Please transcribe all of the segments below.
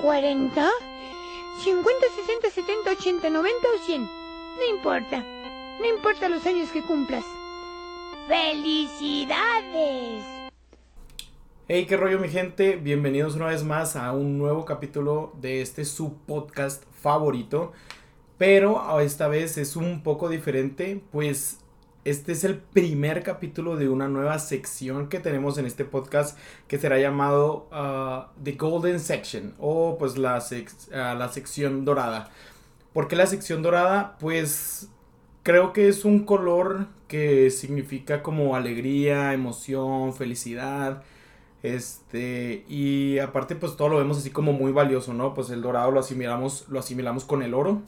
Cuarenta. Cincuenta, sesenta, setenta, ochenta, noventa o cien. No importa. No importa los años que cumplas. ¡Felicidades! Hey, qué rollo mi gente, bienvenidos una vez más a un nuevo capítulo de este su podcast favorito, pero esta vez es un poco diferente, pues este es el primer capítulo de una nueva sección que tenemos en este podcast que será llamado uh, The Golden Section o pues la, uh, la sección dorada. ¿Por qué la sección dorada? Pues creo que es un color que significa como alegría, emoción, felicidad. Este, y aparte pues todo lo vemos así como muy valioso, ¿no? Pues el dorado lo asimilamos, lo asimilamos con el oro.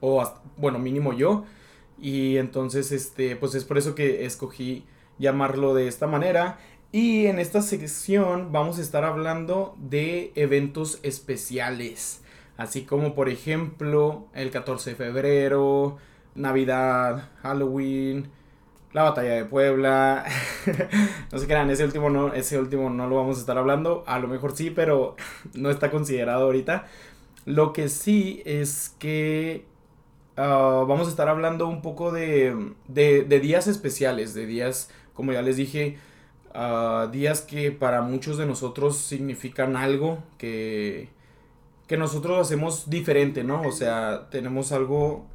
O bueno, mínimo yo. Y entonces este, pues es por eso que escogí llamarlo de esta manera. Y en esta sección vamos a estar hablando de eventos especiales. Así como por ejemplo el 14 de febrero, Navidad, Halloween, la batalla de Puebla. no se crean, ese último no, ese último no lo vamos a estar hablando. A lo mejor sí, pero no está considerado ahorita. Lo que sí es que ah, vamos a estar hablando un poco de, de, días especiales, de días, como ya les dije, uh, días que para muchos de nosotros significan algo que, que nosotros hacemos diferente, ¿no? O sea, tenemos algo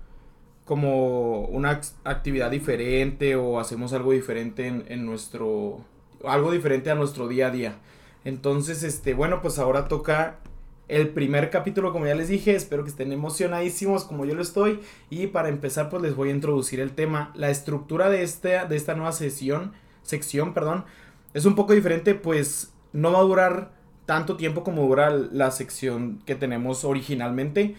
como una actividad diferente o hacemos algo diferente en, nuestro algo diferente a nuestro día a día. Entonces, este, bueno, pues ahora toca el primer capítulo, como ya les dije, espero que estén emocionadísimos como yo lo estoy. Y para empezar, pues les voy a introducir el tema. La estructura de, este, de esta nueva sesión, sección, perdón, es un poco diferente, pues no va a durar tanto tiempo como dura la sección que tenemos originalmente.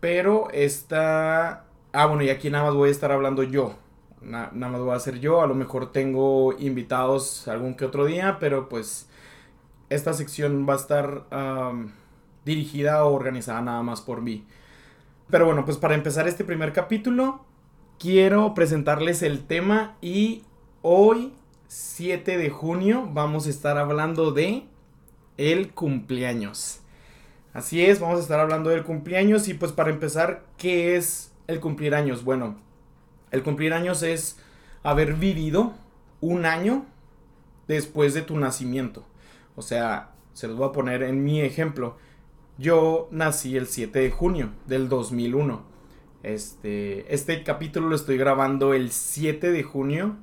Pero esta Ah, bueno, y aquí nada más voy a estar hablando yo. nada más voy a hacer yo. A lo mejor tengo invitados algún que otro día, pero pues esta sección va a estar dirigida o organizada nada más por mí. Pero bueno, pues para empezar este primer capítulo, quiero presentarles el tema y hoy, 7 de junio, vamos a estar hablando de el cumpleaños. Así es, vamos a estar hablando del cumpleaños y pues para empezar, ¿qué es el cumplir años? Bueno, el cumplir años es haber vivido un año después de tu nacimiento. O sea, se los voy a poner en mi ejemplo. Yo nací el 7 de junio del 2001. Este, este capítulo lo estoy grabando el 7 de junio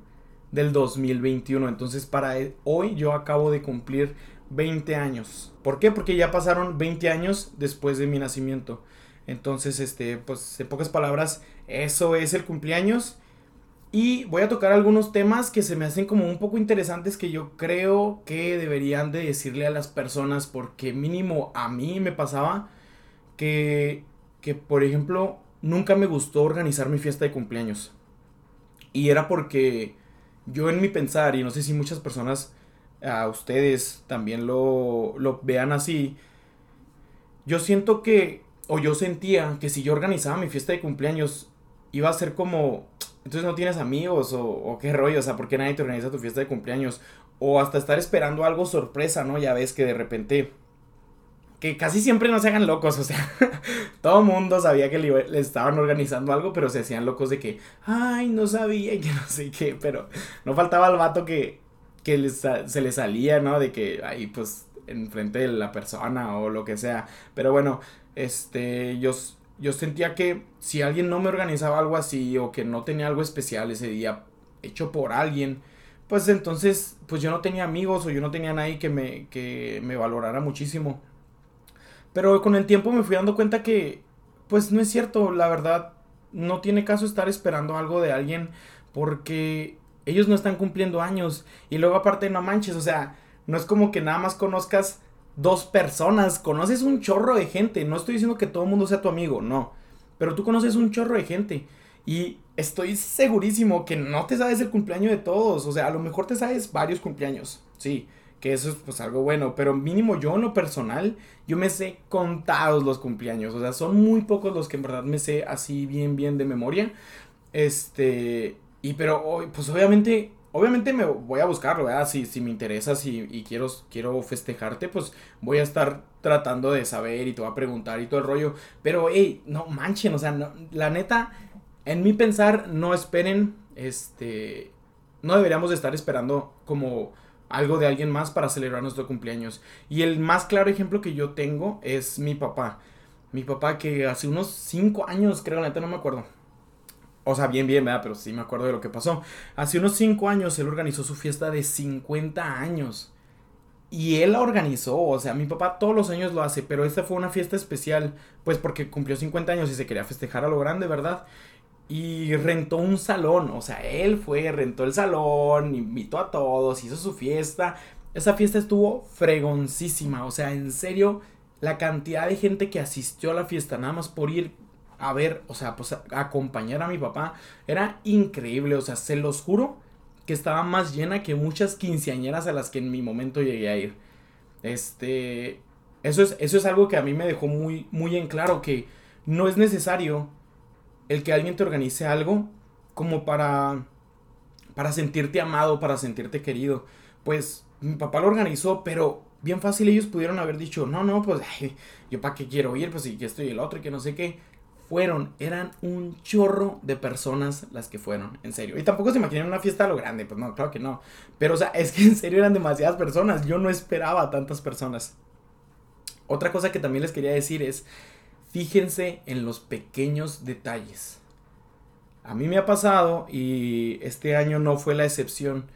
del 2021. Entonces, para e, hoy yo acabo de cumplir 20 años. ¿Por qué? Porque ya pasaron 20 años después de mi nacimiento. Entonces, este, pues en pocas palabras, eso es el cumpleaños. Y voy a tocar algunos temas que se me hacen como un poco interesantes que yo creo que deberían de decirle a las personas porque mínimo a mí me pasaba que, que por ejemplo, nunca me gustó organizar mi fiesta de cumpleaños. Y era porque yo en mi pensar, y no sé si muchas personas a ustedes también lo, lo vean así, yo siento que o yo sentía que si yo organizaba mi fiesta de cumpleaños, iba a ser como, entonces no tienes amigos o, qué rollo, o sea, ¿por qué nadie te organiza tu fiesta de cumpleaños? O hasta estar esperando algo sorpresa, ¿no? Ya ves que de repente, que casi siempre no se hagan locos, o sea, todo mundo sabía que le, estaban organizando algo, pero se hacían locos de que, ay, no sabía y que no sé qué, pero no faltaba el vato que, que se le salía, ¿no? De que ahí pues enfrente de la persona o lo que sea, pero bueno, este, yo, yo sentía que si alguien no me organizaba algo así o que no tenía algo especial ese día hecho por alguien, pues entonces, pues yo no tenía amigos o yo no tenía nadie que me, que me valorara muchísimo. Pero con el tiempo me fui dando cuenta que, pues no es cierto, la verdad, no tiene caso estar esperando algo de alguien porque ellos no están cumpliendo años. Y luego aparte no manches, o sea, no es como que nada más conozcas dos personas, conoces un chorro de gente. No estoy diciendo que todo el mundo sea tu amigo, no. Pero tú conoces un chorro de gente. Y estoy segurísimo que no te sabes el cumpleaños de todos. O sea, a lo mejor te sabes varios cumpleaños. Sí, que eso es pues algo bueno. Pero mínimo yo en lo personal, yo me sé contados los cumpleaños. O sea, son muy pocos los que en verdad me sé así bien, bien de memoria. Este... Y pero, pues obviamente Obviamente me voy a buscarlo, ¿verdad? Si, si me interesa si, y quiero, quiero festejarte, pues voy a estar tratando de saber y te voy a preguntar y todo el rollo. Pero, hey, no manchen, o sea, no, la neta, en mi pensar, no esperen, este, no deberíamos de estar esperando como algo de alguien más para celebrar nuestro cumpleaños. Y el más claro ejemplo que yo tengo es mi papá. Mi papá que hace unos 5 años, creo, la neta no me acuerdo o sea, bien, bien, ¿verdad? Pero sí me acuerdo de lo que pasó. Hace unos 5 años él organizó su fiesta de 50 años. Y él la organizó, o sea, mi papá todos los años lo hace, pero esta fue una fiesta especial, pues porque cumplió 50 años y se quería festejar a lo grande, ¿verdad? Y rentó un salón, o sea, él fue, rentó el salón, invitó a todos, hizo su fiesta. Esa fiesta estuvo fregoncísima, o sea, en serio, la cantidad de gente que asistió a la fiesta, nada más por ir a ver, o sea, pues acompañar a mi papá era increíble, o sea, se los juro que estaba más llena que muchas quinceañeras a las que en mi momento llegué a ir. Este, eso es, eso es algo que a mí me dejó muy, muy en claro que no es necesario el que alguien te organice algo como para, para sentirte amado, para sentirte querido. Pues mi papá lo organizó, pero bien fácil ellos pudieron haber dicho, no, no, pues yo para qué quiero ir, pues y que esto y el otro y que no sé qué fueron, eran un chorro de personas las que fueron, en serio. Y tampoco se imaginan una fiesta a lo grande, pues no, claro que no. Pero, o sea, es que en serio eran demasiadas personas, yo no esperaba tantas personas. Otra cosa que también les quería decir es, fíjense en los pequeños detalles. A mí me ha pasado y este año no fue la excepción.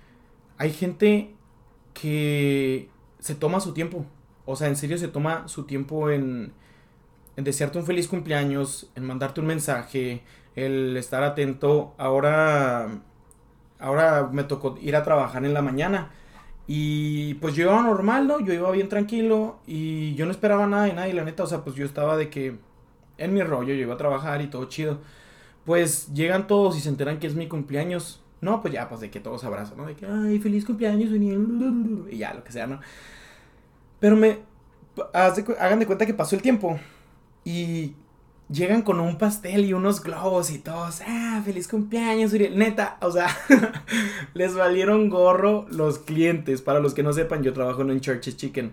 Hay gente que se toma su tiempo. O sea, en serio se toma su tiempo en, en desearte un feliz cumpleaños, en mandarte un mensaje, el estar atento. Ahora, ahora me tocó ir a trabajar en la mañana. Y pues yo iba normal, ¿no? Yo iba bien tranquilo y yo no esperaba nada de nadie, la neta. O sea, pues yo estaba de que en mi rollo, yo iba a trabajar y todo chido. Pues llegan todos y se enteran que es mi cumpleaños. No, pues ya, pues de que todos abrazan, ¿no? De que, ay, feliz cumpleaños, y ya, lo que sea, ¿no? Pero me, hagan de cuenta que pasó el tiempo y llegan con un pastel y unos globos y todos, ah, feliz cumpleaños, Uriel. Neta, o sea, les valieron gorro los clientes. Para los que no sepan, yo trabajo en Church's Chicken.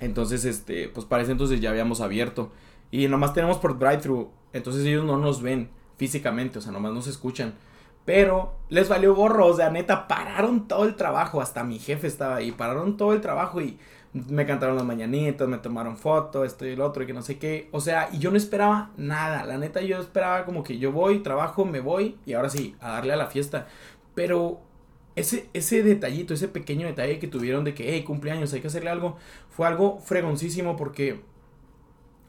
Entonces, este, pues para ese entonces ya habíamos abierto. Y nomás tenemos por drive-thru. Entonces ellos no nos ven físicamente, o sea, nomás nos escuchan. Pero les valió gorro, o sea, neta, pararon todo el trabajo. Hasta mi jefe estaba ahí, pararon todo el trabajo y me cantaron las mañanitas, me tomaron fotos, esto y el otro, y que no sé qué. O sea, y yo no esperaba nada. La neta, yo esperaba como que yo voy, trabajo, me voy, y ahora sí, a darle a la fiesta. Pero ese, ese detallito, ese pequeño detalle que tuvieron de que, hey, cumpleaños, hay que hacerle algo, fue algo fregoncísimo porque,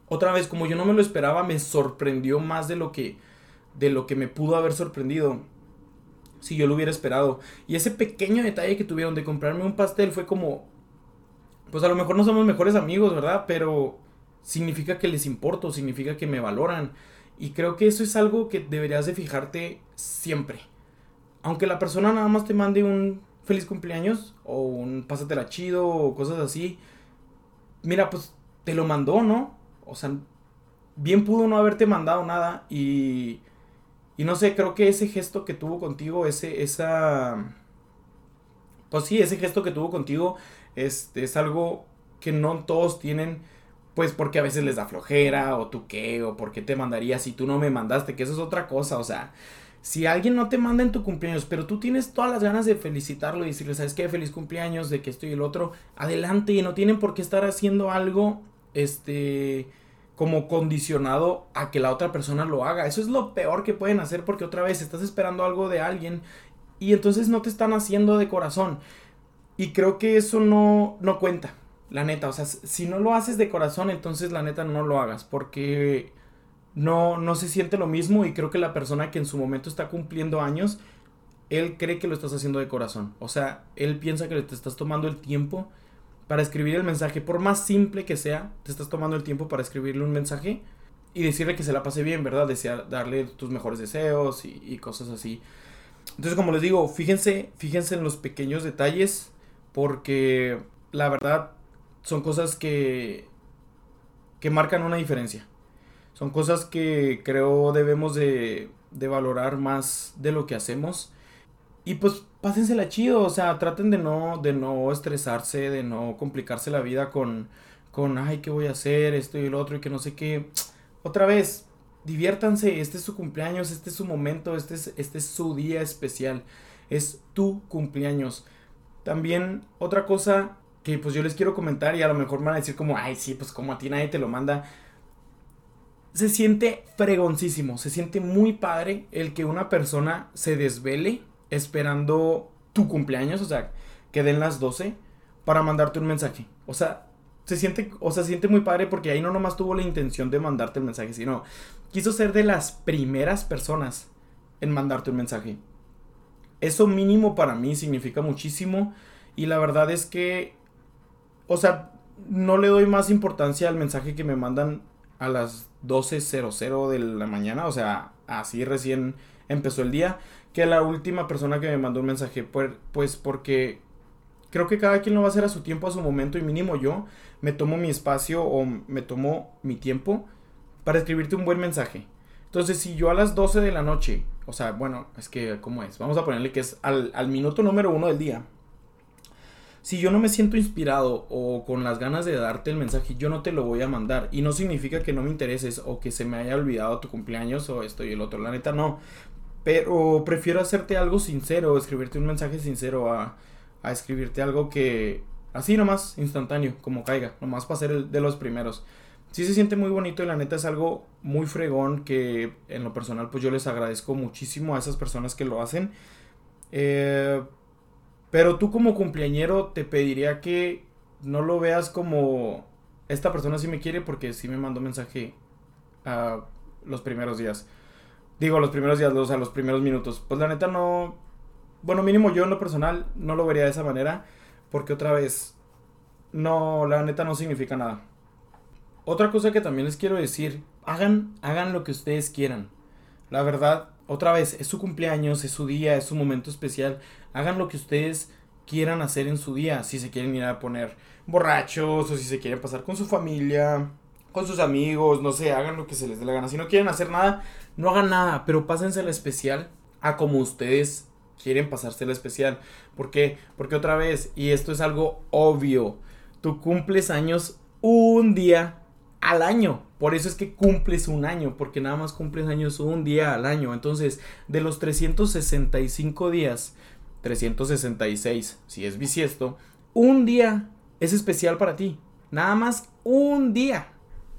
otra vez, como yo no me lo esperaba, me sorprendió más de lo que, de lo que me pudo haber sorprendido si yo lo hubiera esperado. Y ese pequeño detalle que tuvieron de comprarme un pastel fue como, pues a lo mejor no somos mejores amigos, ¿verdad? Pero significa que les importo, significa que me valoran. Y creo que eso es algo que deberías de fijarte siempre. Aunque la persona nada más te mande un feliz cumpleaños o un pásatela chido o cosas así. Mira, pues te lo mandó, ¿no? O sea, bien pudo no haberte mandado nada y y no sé, creo que ese gesto que tuvo contigo, ese esa pues sí, ese gesto que tuvo contigo este, es algo que no todos tienen, pues porque a veces les da flojera, o tú qué, o porque te mandaría si tú no me mandaste, que eso es otra cosa, o sea, si alguien no te manda en tu cumpleaños, pero tú tienes todas las ganas de felicitarlo y decirle, ¿sabes qué? Feliz cumpleaños, de que esto y el otro, adelante, y no tienen por qué estar haciendo algo, este, como condicionado a que la otra persona lo haga. Eso es lo peor que pueden hacer porque otra vez estás esperando algo de alguien y entonces no te están haciendo de corazón. Y creo que eso no, no cuenta, la neta. O sea, si no lo haces de corazón, entonces la neta no lo hagas. Porque no, no se siente lo mismo. Y creo que la persona que en su momento está cumpliendo años, él cree que lo estás haciendo de corazón. O sea, él piensa que te estás tomando el tiempo para escribir el mensaje, por más simple que sea, te estás tomando el tiempo para escribirle un mensaje y decirle que se la pase bien, ¿verdad? Desear, darle tus mejores deseos y, y cosas así. Entonces, como les digo, fíjense, fíjense en los pequeños detalles porque la verdad son cosas que que marcan una diferencia. Son cosas que creo debemos de, de valorar más de lo que hacemos. Y pues pásensela chido, o sea, traten de no, de no estresarse, de no complicarse la vida con, con, ay, ¿qué voy a hacer? Esto y lo otro y que no sé qué. Otra vez, diviértanse, este es su cumpleaños, este es su momento, este es, este es su día especial, es tu cumpleaños. También otra cosa que pues yo les quiero comentar y a lo mejor me van a decir como, ay, sí, pues como a ti nadie te lo manda. Se siente fregoncísimo, se siente muy padre el que una persona se desvele esperando tu cumpleaños, o sea, que den las 12 para mandarte un mensaje. O sea, se siente, o sea, se siente muy padre porque ahí no nomás tuvo la intención de mandarte el mensaje, sino quiso ser de las primeras personas en mandarte un mensaje. Eso mínimo para mí significa muchísimo y la verdad es que o sea, no le doy más importancia al mensaje que me mandan a las 12.00 de la mañana, o sea, así recién empezó el día, que la última persona que me mandó un mensaje, pues, pues porque creo que cada quien lo va a hacer a su tiempo, a su momento, y mínimo yo me tomo mi espacio o me tomo mi tiempo para escribirte un buen mensaje. Entonces, si yo a las 12 de la noche, o sea, bueno, es que, ¿cómo es? Vamos a ponerle que es al, minuto número uno del día, si yo no me siento inspirado o con las ganas de darte el mensaje, yo no te lo voy a mandar. Y no significa que no me intereses o que se me haya olvidado tu cumpleaños o esto y el otro. La neta no. Pero prefiero hacerte algo sincero, escribirte un mensaje sincero a, a escribirte algo que así nomás, instantáneo, como caiga, nomás para ser el de los primeros. Sí se siente muy bonito y la neta es algo muy fregón que en lo personal pues yo les agradezco muchísimo a esas personas que lo hacen. Eh, pero tú como cumpleañero te pediría que no lo veas como esta persona sí me quiere porque sí me mandó mensaje a los primeros días. Digo, los primeros días, o sea, los primeros minutos. Pues la neta no... Bueno, mínimo yo en lo personal no lo vería de esa manera porque otra vez, no, la neta no significa nada. Otra cosa que también les quiero decir, hagan, hagan lo que ustedes quieran. La verdad, otra vez, es su cumpleaños, es su día, es su momento especial. Hagan lo que ustedes quieran hacer en su día. Si se quieren ir a poner borrachos o si se quieren pasar con su familia, con sus amigos, no sé, hagan lo que se les dé la gana. Si no quieren hacer nada, no hagan nada, pero pásense la especial a como ustedes quieren pasarse la especial. ¿Por qué? Porque otra vez, y esto es algo obvio, tú cumples años un día al año. Por eso es que cumples un año, porque nada más cumples años un día al año. Entonces, de los 365 días, 366, si es bisiesto, un día es especial para ti. Nada más un día.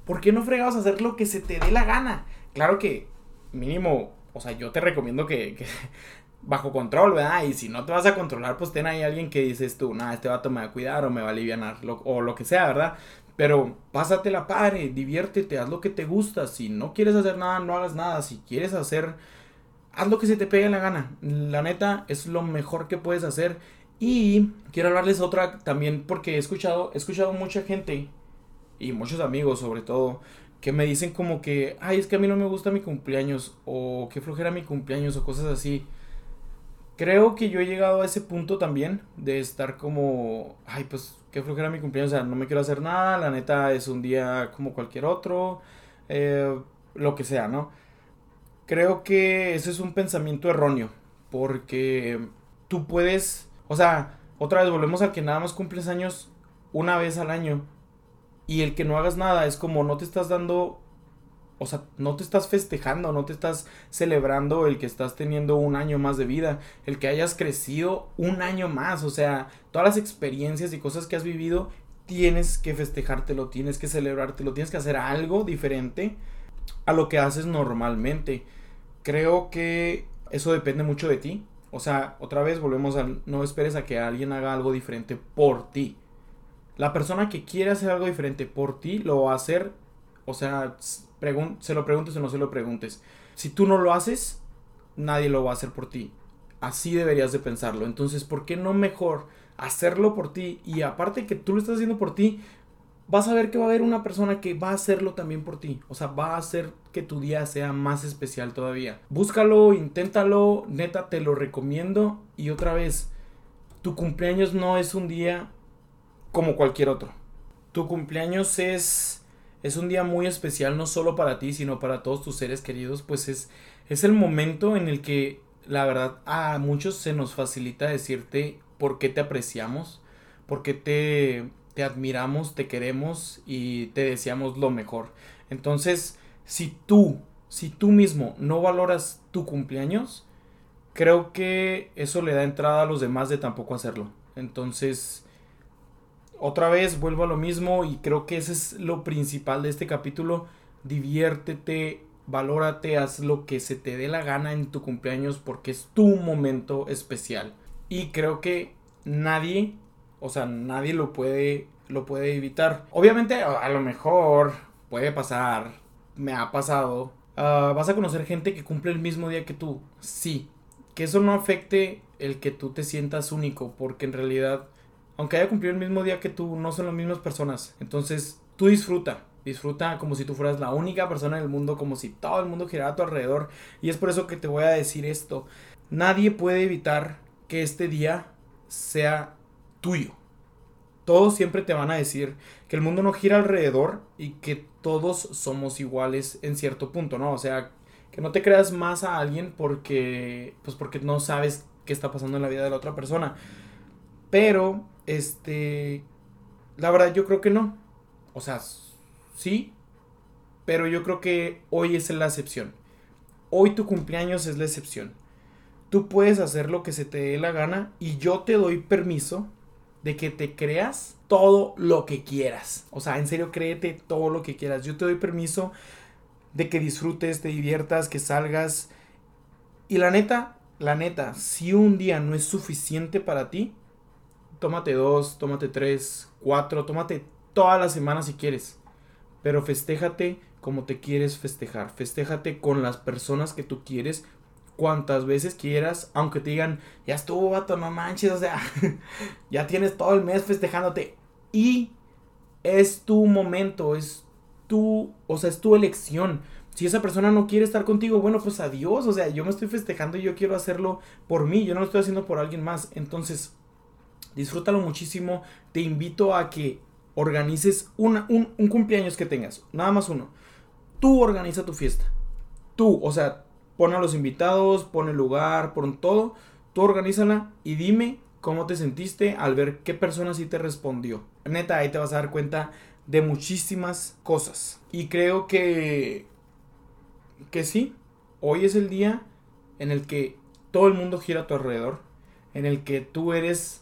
¿Por qué no a hacer lo que se te dé la gana? Claro que, mínimo, o sea, yo te recomiendo que, bajo control, ¿verdad? Y si no te vas a controlar, pues ten ahí alguien que dices tú, nada, este vato me va a cuidar o me va a aliviar o lo que sea, ¿verdad? Pero pásatela padre, diviértete, haz lo que te gusta. Si no quieres hacer nada, no hagas nada. Si quieres hacer, haz lo que se te pegue la gana. La neta es lo mejor que puedes hacer. Y quiero hablarles otra también porque he escuchado, he escuchado mucha gente y muchos amigos sobre todo que me dicen como que, ay, es que a mí no me gusta mi cumpleaños o que flojera mi cumpleaños o cosas así. Creo que yo he llegado a ese punto también de estar como, ay, pues qué flojera mi cumpleaños, o sea, no me quiero hacer nada, la neta es un día como cualquier otro, eh, lo que sea, ¿no? Creo que ese es un pensamiento erróneo, porque tú puedes, o sea, otra vez volvemos a que nada más cumples años una vez al año y el que no hagas nada es como no te estás dando o sea, no te estás festejando, no te estás celebrando el que estás teniendo un año más de vida, el que hayas crecido un año más, o sea, todas las experiencias y cosas que has vivido, tienes que festejártelo, tienes que celebrártelo, tienes que hacer algo diferente a lo que haces normalmente. Creo que eso depende mucho de ti. O sea, otra vez volvemos a no esperes a que alguien haga algo diferente por ti. La persona que quiere hacer algo diferente por ti lo va a hacer, o sea, se lo preguntes o no se lo preguntes. Si tú no lo haces, nadie lo va a hacer por ti. Así deberías de pensarlo. Entonces, ¿por qué no mejor hacerlo por ti y aparte que tú lo estás haciendo por ti, vas a ver que va a haber una persona que va a hacerlo también por ti. O sea, va a hacer que tu día sea más especial todavía. Búscalo, inténtalo, neta te lo recomiendo. Y otra vez, tu cumpleaños no es un día como cualquier otro. Tu cumpleaños es, es un día muy especial, no solo para ti, sino para todos tus seres queridos. Pues es, es el momento en el que, la verdad, a muchos se nos facilita decirte por qué te apreciamos, por qué te te admiramos, te queremos y te deseamos lo mejor. Entonces, si tú, si tú mismo no valoras tu cumpleaños, creo que eso le da entrada a los demás de tampoco hacerlo. Entonces, otra vez vuelvo a lo mismo y creo que ese es lo principal de este capítulo. Diviértete, valórate, haz lo que se te dé la gana en tu cumpleaños porque es tu momento especial. Y creo que nadie o sea, nadie lo puede, lo puede evitar. Obviamente, a, lo mejor puede pasar, me ha pasado. Ah, vas a conocer gente que cumple el mismo día que tú. Sí. Que eso no afecte el que tú te sientas único, porque en realidad, aunque haya cumplido el mismo día que tú, no son las mismas personas. Entonces, tú disfruta. Disfruta como si tú fueras la única persona en el mundo, como si todo el mundo girara a tu alrededor. Y es por eso que te voy a decir esto. Nadie puede evitar que este día sea tuyo. Todos siempre te van a decir que el mundo no gira alrededor y que todos somos iguales en cierto punto, ¿no? O sea, que no te creas más a alguien porque pues porque no sabes qué está pasando en la vida de la otra persona. Pero este la verdad yo creo que no. O sea, sí, pero yo creo que hoy es la excepción. Hoy tu cumpleaños es la excepción. Tú puedes hacer lo que se te dé la gana y yo te doy permiso de que te creas todo lo que quieras. O sea, en serio, créete todo lo que quieras. Yo te doy permiso de que disfrutes, te diviertas, que salgas. Y la neta, la neta, si un día no es suficiente para ti, tómate dos, tómate tres, cuatro, tómate toda la semana si quieres. Pero festéjate como te quieres festejar. Festéjate con las personas que tú quieres cuantas veces quieras, aunque te digan, ya estuvo, vato, no manches, o sea, ya tienes todo el mes festejándote. Y es tu momento, es tu, o sea, es tu elección. Si esa persona no quiere estar contigo, bueno, pues adiós, o sea, yo me estoy festejando y yo quiero hacerlo por mí, yo no lo estoy haciendo por alguien más. Entonces, disfrútalo muchísimo, te invito a que organices un, un cumpleaños que tengas, nada más uno. Tú organiza tu fiesta. Tú, o sea, pon a los invitados, pon el lugar, pon todo, tú organízala y dime cómo te sentiste al ver qué persona sí te respondió. Neta, ahí te vas a dar cuenta de muchísimas cosas. Y creo que que sí, hoy es el día en el que todo el mundo gira a tu alrededor, en el que tú eres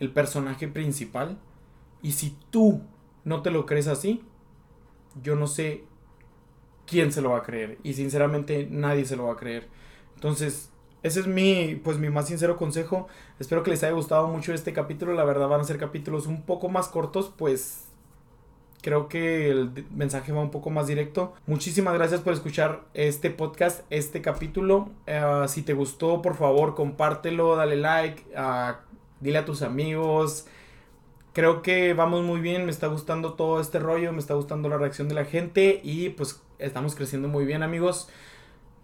el personaje principal y si tú no te lo crees así, yo no sé quién se lo va a creer. Y sinceramente nadie se lo va a creer. Entonces, ese es mi, pues, mi más sincero consejo. Espero que les haya gustado mucho este capítulo. La verdad van a ser capítulos un poco más cortos, pues creo que el mensaje va un poco más directo. Muchísimas gracias por escuchar este podcast, este capítulo. Eh, si te gustó, por favor, compártelo, dale like, ah, dile a tus amigos. Creo que vamos muy bien, me está gustando todo este rollo, me está gustando la reacción de la gente y pues estamos creciendo muy bien amigos.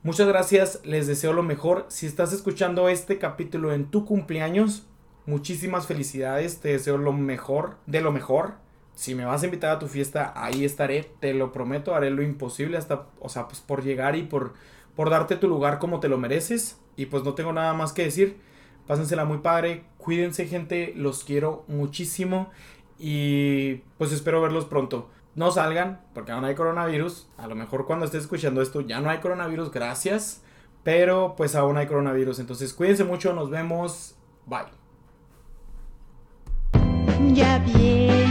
Muchas gracias, les deseo lo mejor. Si estás escuchando este capítulo en tu cumpleaños, muchísimas felicidades, te deseo lo mejor, de lo mejor. Si me vas a invitar a tu fiesta, ahí estaré, te lo prometo, haré lo imposible hasta, o sea, pues por llegar y por, por darte tu lugar como te lo mereces. Y pues no tengo nada más que decir. Pásensela muy padre, cuídense gente, los quiero muchísimo y pues espero verlos pronto no salgan porque aún hay coronavirus. A lo mejor cuando estés escuchando esto ya no hay coronavirus, gracias. Pero pues aún hay coronavirus. Entonces cuídense mucho, nos vemos. Bye. Ya bien.